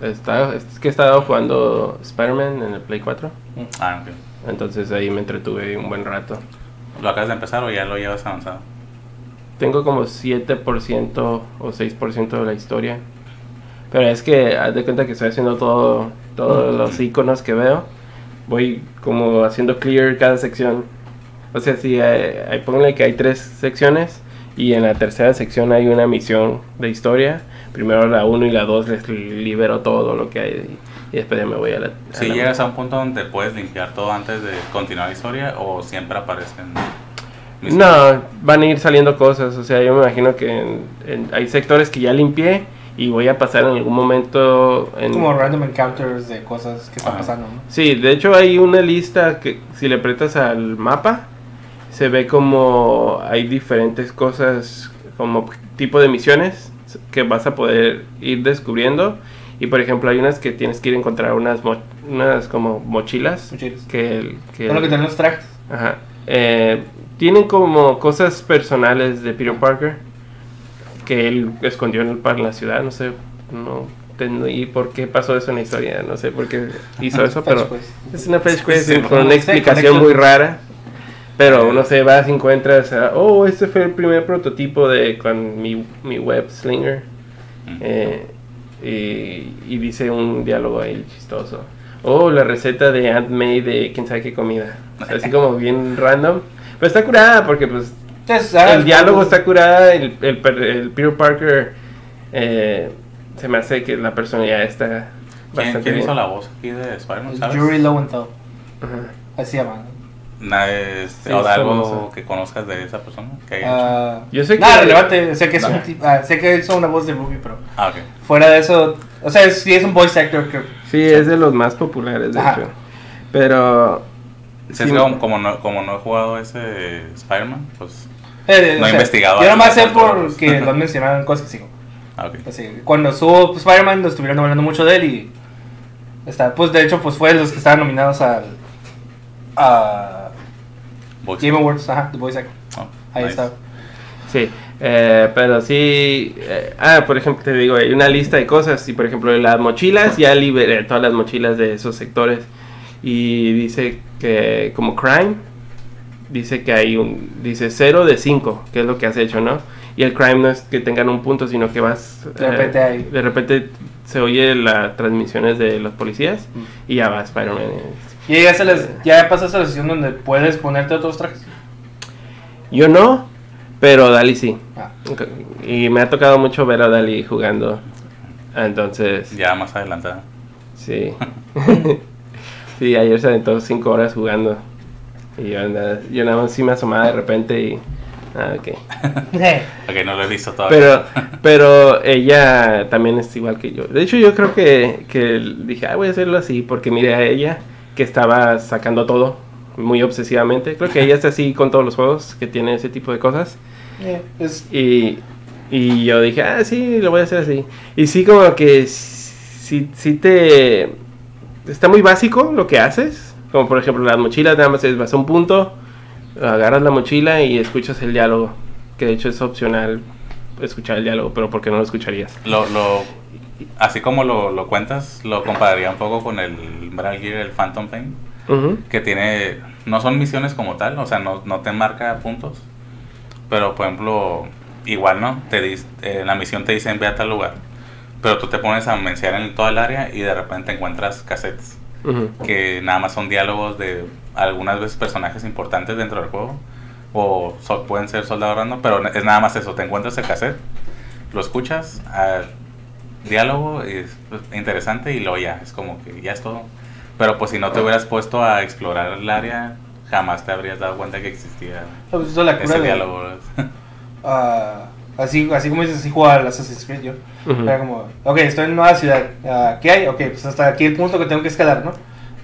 Está, es que he estado jugando Spider-Man en el Play 4. Ah, ok. Entonces ahí me entretuve un buen rato. ¿Lo acabas de empezar o ya lo llevas avanzado? Tengo como 7% o 6% de la historia. Pero es que haz de cuenta que estoy haciendo todo, todos los iconos que veo. Voy como haciendo clear cada sección. O sea, si hay, hay- pónganle que hay tres secciones y en la tercera sección hay una misión de historia. Primero la 1 y la 2 les libero todo lo que hay y después ya me voy a la... Si la- llegas a un punto donde puedes limpiar todo antes de continuar la historia o siempre aparecen... misiones? No, van a ir saliendo cosas. O sea, yo me imagino que en- en- hay sectores que ya limpié y voy a pasar en algún momento. En... Como random encounters de cosas que están Ajá. pasando, ¿no? Sí, de hecho hay una lista que si le aprietas al mapa se ve como hay diferentes cosas, como tipo de misiones que vas a poder ir descubriendo. Y por ejemplo hay unas que tienes que ir a encontrar unas, mo- unas como mochilas. Mochilas. Que, que, lo que tienen los trajes. Ajá. Eh, tienen como cosas personales de Peter Parker que él escondió en, el, par- en la ciudad, no sé, no entendí por qué pasó eso en la historia, no sé por qué hizo eso, pero quest. es una fetch quest Sí, con una explicación muy rara. Pero no sé, vas y encuentras, ah, oh, este fue el primer prototipo de con mi, mi web slinger. Eh, y, y dice un diálogo ahí chistoso. Oh, la receta de Aunt May de quién sabe qué comida. O sea, así como bien random. Pero está curada porque pues Entonces, ah, el diálogo está curada, el, el, el Peter Parker eh, se me hace que la personalidad está ¿Quién, bastante quién hizo la voz aquí de Spider-Man? ¿sabes? Yuri Lowenthal. Ajá. Así se llama. Nadie, este, Sí, o de algo famoso. que conozcas de esa persona que haya. Ah, Yo sé que- Nada relevante. Sé que es No. un tipo. ah, sé que hizo una voz de Ruby, pero. Ah, ok. Fuera de eso. O sea, sí es un voice actor que. Sí, es de los más populares, de Ajá. hecho. Pero... Sí, sí, es que como, como no, como no he jugado ese Spider-Man, pues. Eh, No he sea, investigado Yo nomás sé porque lo han mencionado en cosas que sigo. Ah, ok. Así, cuando subo pues, Spider-Man, lo estuvieron hablando mucho de él y. Está, pues de hecho, pues fue de los que estaban nominados al. A. Voice. Game Awards, ajá, The Voice Actor. Oh, Ahí nice. está. Sí, eh, pero sí. eh, ah, por ejemplo, te digo, hay una lista de cosas. Y por ejemplo, las mochilas, ya liberé todas las mochilas de esos sectores. Y dice que, como crime, dice que hay un. Dice 0 de 5, que es lo que has hecho, ¿no? Y el crime no es que tengan un punto, sino que vas. De repente hay- De repente se oye las transmisiones de los policías. Y ya va Spider-Man. Y ya, se les, ya pasas a la sesión donde puedes ponerte otros trajes. Yo no, pero Dali sí. Ah, Y me ha tocado mucho ver a Dali jugando. Entonces, Ya más adelantada. sí. sí, ayer se aventó 5 horas jugando. Y yo, andaba- yo nada más sí me asomaba de repente y. Ah, ok. Ok, no lo he visto todavía. Pero, pero ella también es igual que yo. De hecho, yo creo que, que dije, ah, voy a hacerlo así, porque mire a ella que estaba sacando todo muy obsesivamente. Creo que ella es así con todos los juegos que tiene ese tipo de cosas. es- Y, y yo dije, ah, sí, lo voy a hacer así. Y sí, como que sí, sí te... Está muy básico lo que haces. Como por ejemplo las mochilas, nada más vas a un punto, agarras la mochila y escuchas el diálogo. Que de hecho es opcional escuchar el diálogo, pero ¿por qué no lo escucharías? Lo, lo, así como lo, lo cuentas, lo compararía un poco con el Metal Gear, el Phantom Pain, que tiene, no son misiones como tal, o sea, no, no te marca puntos, pero por ejemplo, igual, ¿no? Te dis- eh, la misión te dicen ve a tal lugar, pero tú te pones a mencionar en toda el área y de repente encuentras cassettes Que nada más son diálogos de algunas veces personajes importantes dentro del juego o so- pueden ser soldados random, pero es nada más eso, te encuentras el cassette, lo escuchas, ah, diálogo es pues, interesante y luego ya, es como que ya es todo. Pero pues si no te hubieras puesto a explorar el área, jamás te habrías dado cuenta que existía pues, ese de- diálogo. así, así como dices, así jugaba al Assassin's Creed yo. Ujú. Era como, ok, estoy en nueva ciudad. ah, ¿Qué hay? Ok, pues hasta aquí el punto que tengo que escalar, ¿no?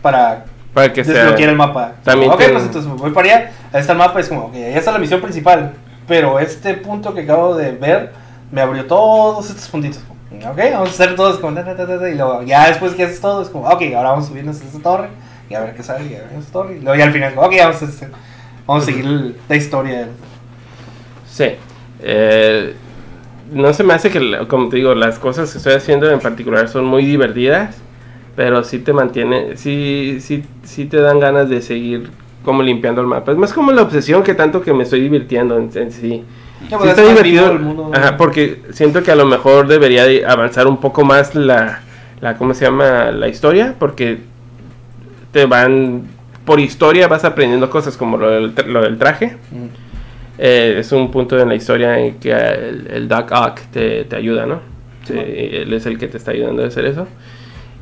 Para Para que sea... desbloquear el mapa. También ok, te- pues entonces voy para allá. Ahí está el mapa, es como, ok, ahí está la misión principal. Pero este punto que acabo de ver me abrió todos estos puntitos. Ok, vamos a hacer todos como, ta, ta, ta, y luego ya después que haces todo, es como, ok, ahora vamos a subirnos a esta torre y a ver qué sale, y a ver esta torre. Y luego ya al final, ok, vamos a, hacer- vamos a seguir la historia. Sí. Eh, no se me hace que, como te digo, las cosas que estoy haciendo en particular son muy divertidas, pero sí te mantiene, sí, sí, sí te dan ganas de seguir como limpiando el mapa. Es más como la obsesión que tanto que me estoy divirtiendo en, en sí. Pues, está divertido, mundo. ajá, porque siento que a lo mejor debería de avanzar un poco más la, la, ¿cómo se llama? La historia, porque te van, por historia vas aprendiendo cosas como lo del, lo del traje. Mm. Eh, es un punto en la historia en que el, el Doc Ock te, te ayuda, ¿no? Sí, él es el que te está ayudando a hacer eso.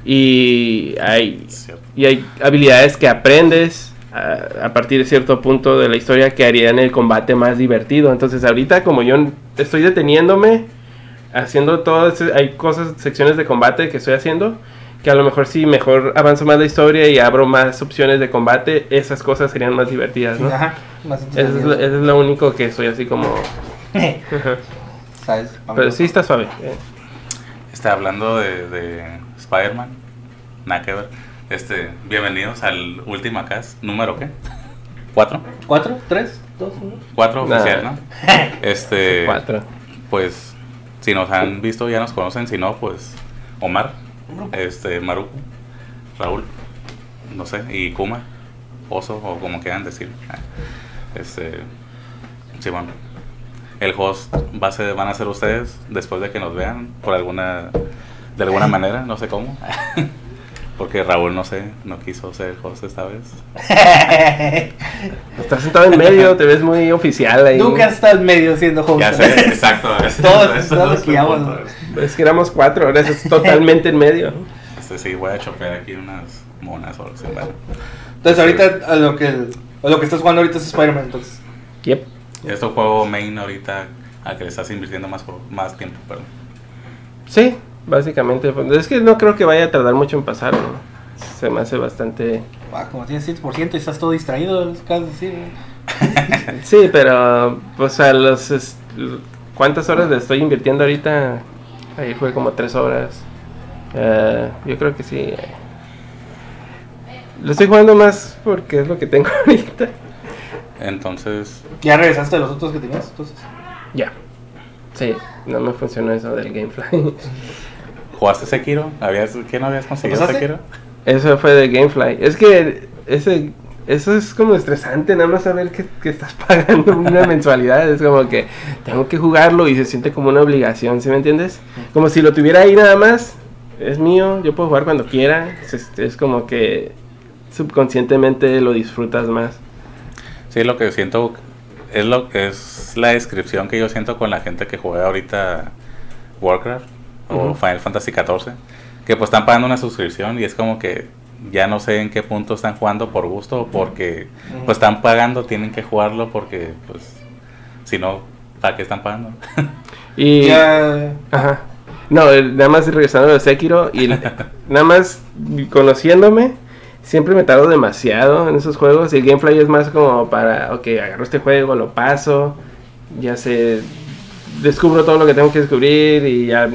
Y hay, y hay habilidades que aprendes a, a partir de cierto punto de la historia que harían el combate más divertido. Entonces ahorita como yo estoy deteniéndome, haciendo todas, hay cosas, secciones de combate que estoy haciendo, que a lo mejor si mejor avanzo más la historia y abro más opciones de combate, esas cosas serían más divertidas, ¿no? Ajá, más Eso es, lo, eso es lo único que soy así como... ¿Sabes? Pero sí está suave. eh. Está hablando de, de Spider-Man, nada que ver. Este, bienvenidos al Última Cast, número qué? ¿Cuatro? ¿Cuatro? ¿Tres? ¿Dos? ¿Uno? Cuatro Nah. oficial, ¿no? Este, Cuatro. pues Si nos han visto, ya nos conocen. Si no, pues Omar, este, Maruco, Raúl, no sé, y Kuma, Oso, o como quieran decir. Este, sí, bueno. El host va a ser, van a ser ustedes después de que nos vean por alguna, de alguna manera, no sé cómo. Porque Raúl, no sé, no quiso ser host esta vez. Estás sentado en medio, te ves muy oficial ahí. Nunca está en medio siendo host. Ya sé, exacto. Todos- todos vamos. Es que éramos cuatro, ahora es totalmente en medio. Este, sí, voy a chopear aquí unas monas o algo así. Bueno, Entonces ahorita a lo que, a lo que estás jugando ahorita es Spider-Man, entonces. Yep. es tu juego main ahorita al que le estás invirtiendo más, más tiempo, perdón. Sí, básicamente. pues, Es que no creo que vaya a tardar mucho en pasarlo. Se me hace bastante... Ah, como tienes 7% y estás todo distraído, casi así. Sí, pero pues a los... ¿Cuántas horas le estoy invirtiendo ahorita? Ahí fue como tres horas. Eh, yo creo que sí. Lo estoy jugando más porque es lo que tengo ahorita. Entonces, ¿Ya regresaste a los otros que tenías? Entonces. Ya. Sí, no me funcionó eso del Gamefly. ¿jugaste Sekiro? ¿Habías, ¿Qué no habías conseguido pasaste? Sekiro? Eso fue de Gamefly. Es que ese, eso es como estresante, nada más saber que, que estás pagando una mensualidad. Es como que tengo que jugarlo y se siente como una obligación, ¿sí me entiendes? Como si lo tuviera ahí nada más. Es mío, yo puedo jugar cuando quiera. Es, es como que subconscientemente lo disfrutas más. Sí, lo que siento es lo que es la descripción que yo siento con la gente que juega ahorita Warcraft o. Final Fantasy XIV, que pues están pagando una suscripción y es como que ya no sé en qué punto están jugando por gusto o porque pues están pagando, tienen que jugarlo porque pues si no, ¿para qué están pagando? Y... Ya. Ajá. No, nada más regresando de Sekiro y nada más conociéndome, siempre me tardo demasiado en esos juegos y el Gamefly es más como para, ok, agarro este juego, lo paso, ya sé, descubro todo lo que tengo que descubrir y ya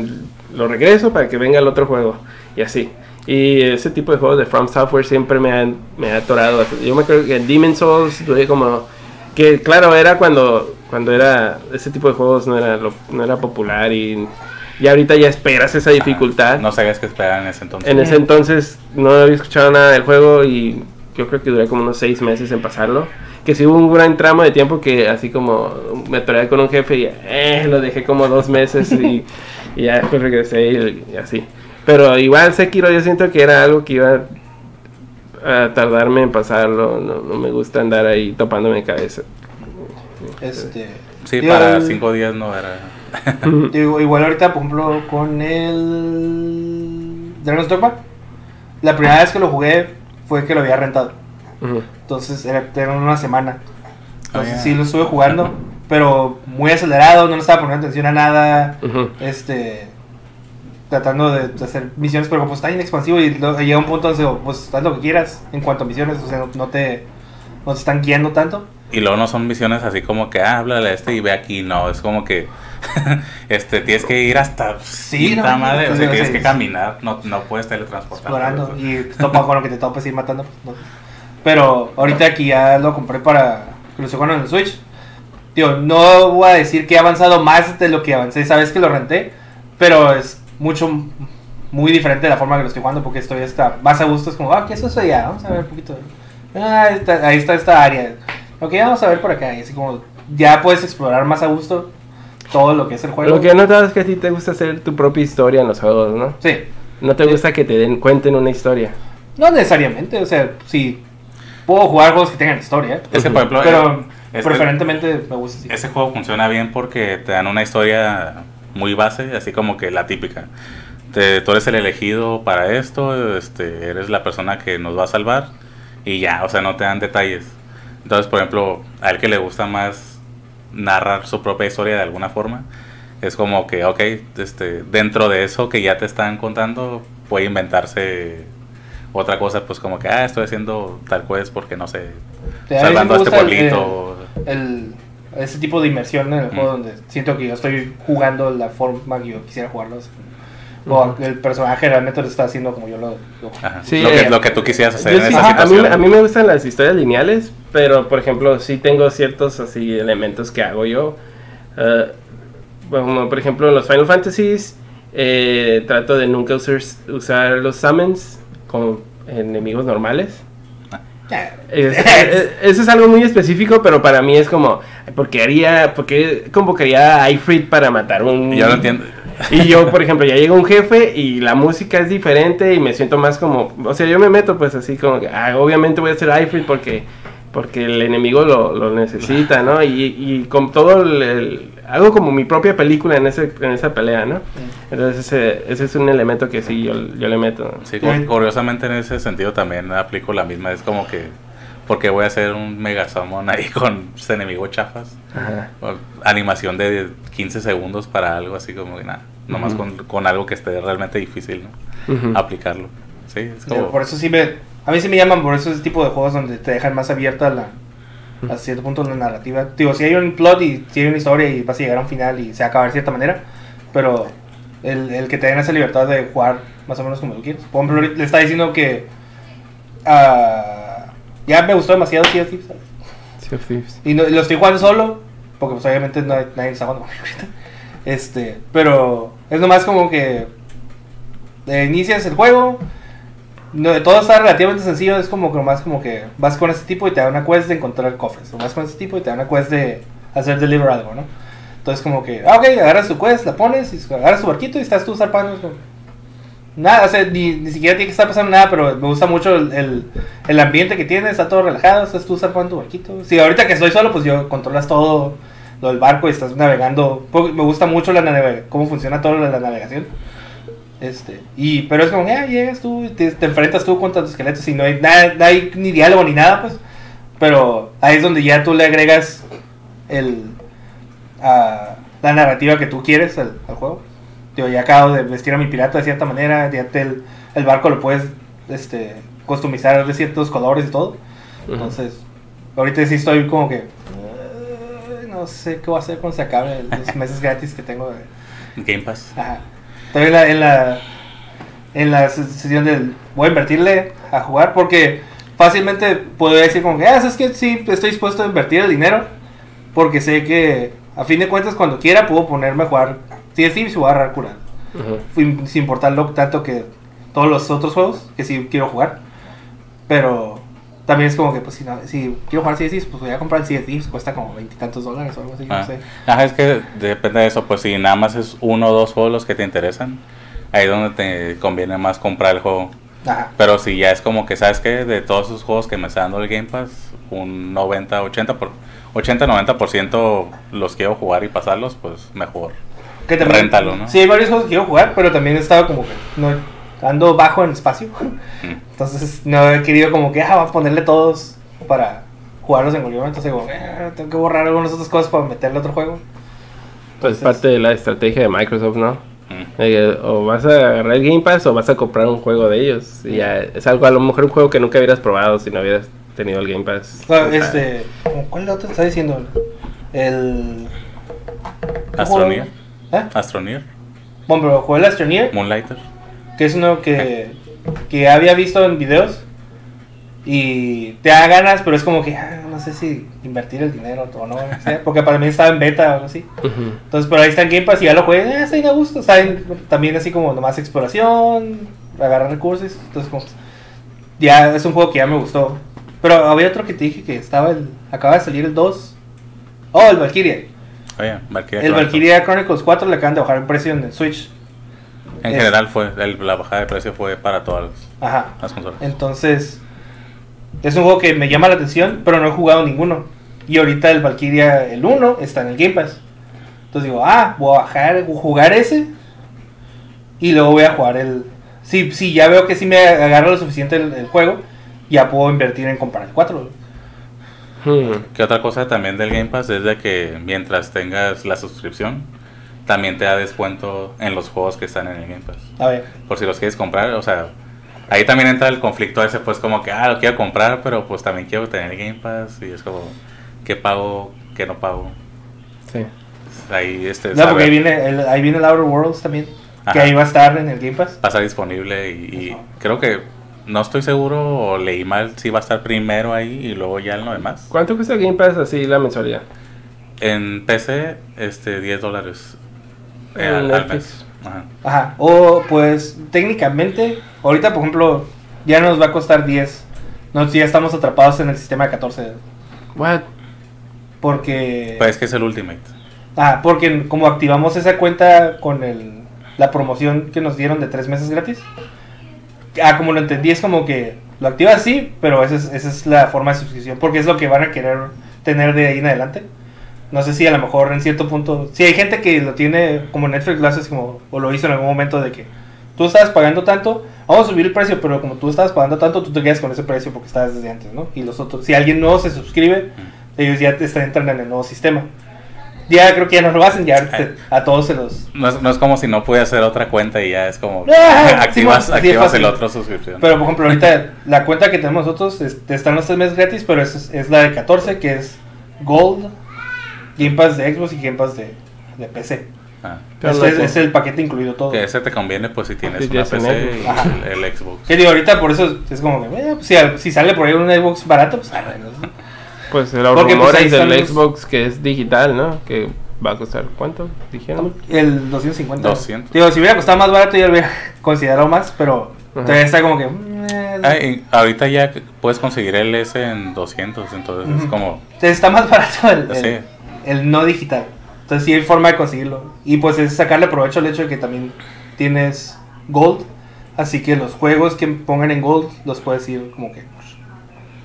lo regreso para que venga el otro juego y así. Y ese tipo de juegos de From Software siempre me han, me ha atorado. Yo me acuerdo que en Demon's Souls duré como... Que claro, era cuando, cuando era... Ese tipo de juegos no era, lo- no era popular y... Y ahorita ya esperas esa dificultad. no sabías qué esperar en ese entonces. En ese entonces no había escuchado nada del juego y yo creo que duré como unos seis meses en pasarlo. Que sí hubo un gran tramo de tiempo que así como me atoré con un jefe y eh, lo dejé como dos meses y, y ya después regresé y, y así. Pero igual Sekiro yo siento que era algo que iba a tardarme en pasarlo. No, no me gusta andar ahí topándome cabeza. Este. Sí, para el- cinco días no era... digo, igual ahorita, por ejemplo, con el. Dragon's Dogma. La primera vez que lo jugué fue que lo había rentado. Ujú. Entonces era, era una semana. Entonces Ah, ya. sí lo estuve jugando, pero muy acelerado, no le estaba poniendo atención a nada. Este. Tratando de, de hacer misiones, pero pues está inexpansivo y lo- llega un punto donde pues haz lo que quieras en cuanto a misiones, o sea, no, no te, no te están guiando tanto. Y luego no son misiones así como que, ah, háblale a este y ve aquí, no, es como que, este, tienes que ir hasta Sí, no, madre, o pues, sea, tienes que caminar, no, no puedes teletransportar. explorando y te topas con lo que te topas ir matando. pues, no. Pero ahorita aquí ya lo compré para que lo en el Switch. Tío, no voy a decir que he avanzado más de lo que avancé, sabes que lo renté, pero es mucho, muy diferente de la forma que lo estoy jugando porque estoy hasta más a gusto. Es como, ah, ¿qué es eso ya? Vamos a ver un poquito. Ah, ahí está, ahí está esta área. Ok, vamos a ver por acá. Y así como, ya puedes explorar más a gusto todo lo que es el juego. Lo que he notado es que a ti te gusta hacer tu propia historia en los juegos, ¿no? Sí, No te gusta que te den cuenten una historia. no necesariamente, o sea, sí, puedo jugar juegos que tengan historia. Es que, por ejemplo, Pero es- preferentemente me gusta así. ese juego funciona bien porque te dan una historia muy base, así como que la típica. Te- tú eres el elegido para esto, este, eres la persona que nos va a salvar y ya, o sea, no te dan detalles. Entonces, por ejemplo, a él que le gusta más narrar su propia historia de alguna forma, es como que, ok, este, dentro de eso que ya te están contando, puede inventarse otra cosa, pues como que, ah, estoy haciendo tal quest porque no sé, salvando a me este gusta el- pueblito. El, ese tipo de inmersión en el juego Mm. donde siento que yo estoy jugando la forma que yo quisiera jugarlo. así. O Ujú. el personaje realmente lo está haciendo como yo lo. lo- Sí, lo, que, eh, lo que tú quisieras hacer Yo en sí- esa ajá, a, mí, situación. a mí me gustan las historias lineales, pero por ejemplo sí tengo ciertos así elementos que hago yo. Eh, como por ejemplo en los Final Fantasies, eh, trato de nunca usar, usar los summons con enemigos normales. Es- es- eso es algo muy específico, pero para mí es como, ¿por qué haría, por qué convocaría a Ifrit para matar un... Yo no entiendo. Y yo, por ejemplo, ya llega un jefe y la música es diferente y me siento más como, o sea, yo me meto pues así como, que, ah, obviamente voy a hacer Ifrit porque porque el enemigo lo, lo necesita, ¿no? Y, y con todo el, el- hago como mi propia película en ese en esa pelea, ¿no? Entonces ese, ese es un elemento que sí yo, yo le meto. Sí, cu- curiosamente en ese sentido también aplico la misma. Es como que, porque voy a hacer un mega summon ahí con ese enemigo chafas? Ajá. Animación de 15 segundos para algo así como que nada. Nomás Ujú. con, con algo que esté realmente difícil, ¿no? Ujú. Aplicarlo. Sí, es como... Por eso sí me. A mí sí me llaman por eso ese tipo de juegos donde te dejan más abierta la. A cierto punto la narrativa. Digo, si hay un plot y si hay una historia y vas a llegar a un final y se va a acabar de cierta manera. Pero el, el que te den esa libertad de jugar más o menos como tú quieres. Por ejemplo, le está diciendo que. ah, ya me gustó demasiado Sea of Thieves, ¿sabes? Sea of Thieves. Y no- lo estoy jugando solo, porque pues obviamente no, hay- nadie está jugando. Este, pero es nomás como que eh, inicias el juego, no, todo está relativamente sencillo, es como que nomás como que vas con este tipo y te da una quest de encontrar cofres, o vas con este tipo y te da una quest de hacer deliver algo, ¿no? Entonces como que, ah, ok, agarras tu quest, la pones, y agarras tu barquito y estás tú zarpando. Nada, o sea, ni, ni siquiera tiene que estar pasando nada, pero me gusta mucho el, el, el ambiente que tiene, está todo relajado, estás tú zarpando tu barquito. Sí, ahorita que estoy solo, pues yo controlas todo lo del barco y estás navegando. Po- Me gusta mucho la nave- cómo funciona todo lo de la navegación. Este, y, pero es como, que, ah, llegas tú, y te, te enfrentas tú contra los esqueletos y no hay, nada, no hay ni diálogo ni nada, pues. Pero ahí es donde ya tú le agregas el, a la narrativa que tú quieres al, al juego. Digo, ya acabo de vestir a mi pirata de cierta manera, ya te- el, el barco lo puedes este, customizar de ciertos colores y todo. Entonces, ahorita sí estoy como que... "Ay, no sé qué voy a hacer cuando se acabe los meses gratis que tengo. de- Game Pass. Ajá. Estoy en la, en la, en la sesión del... Voy a invertirle a jugar porque fácilmente podría decir como que, ah, es que sí, estoy dispuesto a invertir el dinero porque sé que a fin de cuentas cuando quiera puedo ponerme a jugar Thieves y jugar Rakura. Ujú. Fui- sin importarlo tanto que todos los otros juegos que sí quiero jugar. Pero también es como que, pues, si, no- si quiero jugar Thieves, pues voy a comprar el Thieves, cuesta como veintitantos dólares o algo así, Ah. no sé. Ajá, es que depende de eso, pues si nada más es uno o dos juegos los que te interesan, ahí es donde te conviene más comprar el juego. Ajá. Pero si ya es como que, ¿sabes qué? De todos esos juegos que me está dando el Game Pass, un 90, 80, por, 80, 90% los quiero jugar y pasarlos, pues mejor. Que también- Réntalo, ¿no? Sí, hay varios juegos que quiero jugar, pero también he estado como que no, ando bajo en espacio. Mm. Entonces no he querido como que, ah, voy a ponerle todos para jugarlos en cualquier momento. Entonces digo, "Eh, tengo que borrar algunas otras cosas para meterle a otro juego. Pues es Entonces- parte de la estrategia de Microsoft, ¿no? Mm. O vas a agarrar el Game Pass o vas a comprar un juego de ellos. Y ya es algo, a lo mejor un juego que nunca hubieras probado si no hubieras tenido el Game Pass. Este, ¿cuál de otro está diciendo? El... Astroneer. ¿Eh? Astroneer. Bueno, pero jugué el Astroneer, Moonlighter. Que es uno que, que había visto en videos y te da ganas, pero es como que ah, no sé si invertir el dinero o no, porque para mí estaba en beta o algo así. Ujú. Entonces, pero ahí está en Game Pass y ya lo jugué, eh, está a gusto, está también así como nomás exploración, agarrar recursos, entonces como, ya es un juego que ya me gustó. Pero había otro que te dije que estaba el, acaba de salir el 2. Oh, el Valkyria. Oye, Valkyria El Chronicles. Valkyria Chronicles 4 le acaban de bajar el precio en el Switch. En es- general fue, el- la bajada de precio fue para todas Ajá. las consolas. Entonces, es un juego que me llama la atención, pero no he jugado ninguno. Y ahorita el Valkyria, el 1, está en el Game Pass. Entonces digo, ah, voy a bajar, jugar ese. Y luego voy a jugar el. Si, si ya veo que sí me agarra lo suficiente el, el juego, ya puedo invertir en comprar el 4. Hmm. Que otra cosa también del Game Pass es de que mientras tengas la suscripción, también te da descuento en los juegos que están en el Game Pass. A ver. Por si los quieres comprar, o sea, ahí también entra el conflicto ese, pues como que, ah, lo quiero comprar, pero pues también quiero tener el Game Pass y es como, ¿qué pago? ¿Qué no pago? Sí. Ahí este, No, porque ahí viene, el, ahí viene el Outer Worlds también. Que Ajá. ahí va a estar en el Game Pass. va a estar disponible y, y creo que no estoy seguro o leí mal si va a estar primero ahí y luego ya en lo demás. ¿Cuánto cuesta el Game Pass así la mensualidad? En PC, este, 10 dólares eh, En al, al Netflix. mes. Ajá. Ajá. O pues técnicamente, ahorita por ejemplo, ya nos va a costar 10. Nosotros ya estamos atrapados en el sistema de 14. What? Porque... Pues es que es el Ultimate. Ah, porque como activamos esa cuenta con el, la promoción que nos dieron de tres meses gratis. Ah, como lo entendí, es como que lo activas así, pero esa es, esa es la forma de suscripción, porque es lo que van a querer tener de ahí en adelante. No sé si a lo mejor en cierto punto, si hay gente que lo tiene como Netflix lo hace como, o lo hizo en algún momento de que tú estabas pagando tanto, vamos a subir el precio, pero como tú estabas pagando tanto, tú te quedas con ese precio porque estabas desde antes, ¿no? Y los otros, si alguien nuevo se suscribe, ellos ya te están entrando en el nuevo sistema. Ya creo que ya no lo hacen, ya te- a todos se los... No es, no es como si no pudiera hacer otra cuenta y ya es como Ah, activas, sí, es activas el otro suscripción. Pero por ejemplo, ahorita la cuenta que tenemos nosotros este, están los tres meses gratis, pero es, es la de 14, que es Gold, Game Pass de Xbox y Game Pass de, de PC. Ah, Pero Este es, es el paquete incluido todo. que ese te conviene pues si tienes Sí, una PC y el, el Xbox. Que digo, ahorita por eso es como que, eh, pues, si, si sale por ahí un Xbox barato, pues ah. Pues los Porque, pues, rumores del los- Xbox que es digital, ¿no? Que va a costar, ¿cuánto? Dijeron. el 250. 200. Digo, si hubiera costado más barato, yo lo hubiera considerado más, pero Ajá. todavía está como que. mm, eh, Ah, y ahorita ya puedes conseguir el S en 200, entonces es como... Está más barato el, el- Sí. El no digital. Entonces sí hay forma de conseguirlo. Y pues es sacarle provecho al hecho de que también tienes Gold. Así que los juegos que pongan en Gold los puedes ir como que pues,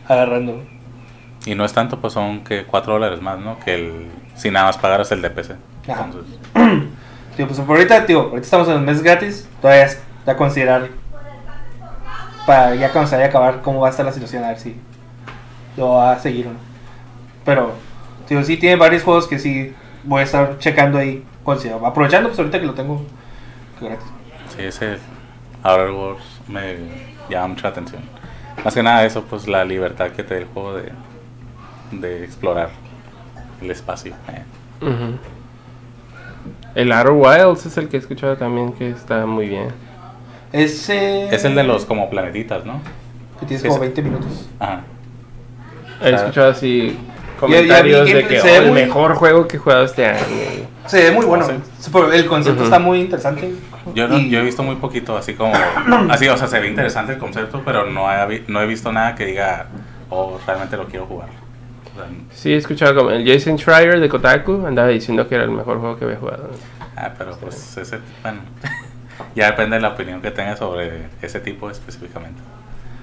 agarrando. Y no es tanto, pues son que 4 dólares más, ¿no? Que el... Si nada más pagaras el de PC. Ajá. Entonces, Tío, pues por ahorita, tío, ahorita estamos en el mes gratis. Todavía es a considerar para ya cuando se vaya a acabar cómo va a estar la situación, a ver si lo va a seguir o no. Pero, tío, sí tiene varios juegos que sí voy a estar checando ahí. Aprovechando, pues ahorita que lo tengo gratis. sí, ese Outer Wars me llama mucha atención. Más que nada eso, pues la libertad que te da el juego de, de explorar el espacio. eh. El Outer Wilds es el que he escuchado también que está muy bien. Ese. Es el de los como planetitas, ¿no? Que tienes como sí. 20 minutos. Ajá. He escuchado así ya comentarios de que "Oh, el muy- mejor juego que he jugado este año. Se ve muy bueno. El concepto está muy interesante. Yo, no- Y- yo he visto muy poquito, así como. Así, o sea, se ve interesante el concepto, pero no he, vi- no he visto nada que diga, oh, realmente lo quiero jugar. O sea, Sí, he escuchado como el Jason Schreier de Kotaku andaba diciendo que era el mejor juego que había jugado. ah, pero pues ese. Bueno, ya depende de la opinión que tengas sobre ese tipo específicamente.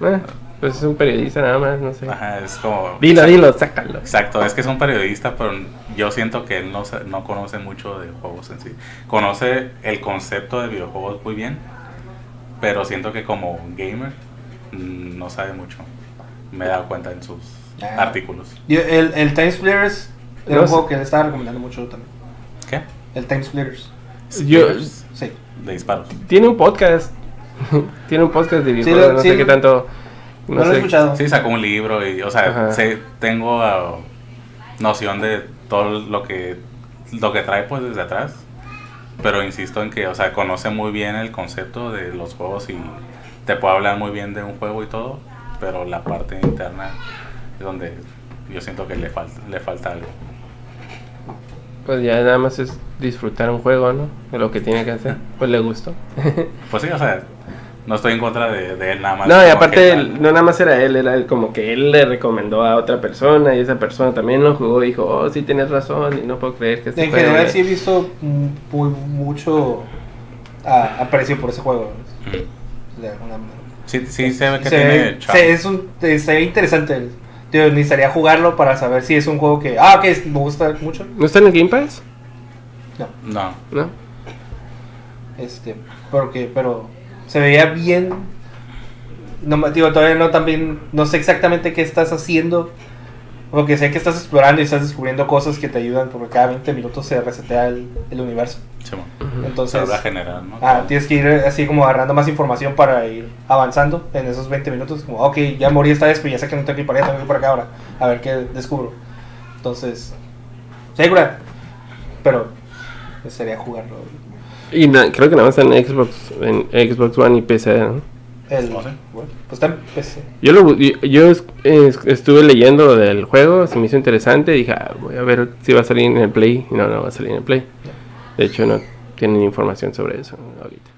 Eh, pues es un periodista nada más, no sé. Ajá, es como. Dilo, exacto, dilo, sácalo. Exacto, es que es un periodista, pero yo siento que él no, sa- no conoce mucho de juegos en sí. Conoce el concepto de videojuegos muy bien, pero siento que como gamer mm, no sabe mucho. Me he dado cuenta en sus Ah. artículos. Yo- el, el Time Splitters era No un juego que le estaba recomendando mucho también. ¿Qué? El Time Splitters. Yo- Sí. de disparos. Tiene un podcast. Tiene un podcast de videojuegos, lo- no sí sé qué lo- tanto. No, No, lo he sé. escuchado. Sí, sacó un libro y, o sea, sé- tengo ah, noción de todo lo que, lo que trae pues desde atrás. Pero insisto en que, o sea, conoce muy bien el concepto de los juegos y te puede hablar muy bien de un juego y todo, pero la parte interna es donde yo siento que le falta, le falta algo. Pues ya nada más es disfrutar un juego, ¿no? De lo que tiene que hacer. Pues le gustó. Pues sí, o sea, no estoy en contra de, de él nada más. No, y aparte, él- no nada más era él, era él como que él le recomendó a otra persona y esa persona también lo jugó y dijo, oh, sí tienes razón y no puedo creer que este En general sí he visto mm, muy, mucho ah, aprecio por ese juego. Ujú. De alguna manera. Sí, sí se ve que Se tiene ve- se- es un, se ve interesante. el- Tío, necesitaría jugarlo para saber si es un juego que... Ah, ok, es- me gusta mucho. ¿No está en el Game Pass? No, No, ¿No? este, porque, pero se veía bien. No, me- digo, todavía no también, no sé exactamente qué estás haciendo. Porque sé que estás explorando y estás descubriendo cosas que te ayudan porque cada 20 minutos se resetea el, el universo. sí, bueno, Ujú. se Entonces, va a generar, ¿no? ah, tienes que ir así como agarrando más información para ir avanzando en esos 20 minutos. Como, ok, ya morí esta vez, pero ya sé que no tengo que ir para allá, tengo que ir para acá ahora. A ver qué descubro. Entonces, segura. Pero, sería jugarlo. Y na- creo que nada más en Xbox, en Xbox One y PC, ¿no? El, No sé. bueno, pues está en PC. Yo, lo, yo, yo es- es- estuve leyendo del juego, se me hizo interesante, dije, ah, voy a ver si va a salir en el Play. Y no, no va a salir en el Play. De hecho, no tienen información sobre eso ahorita.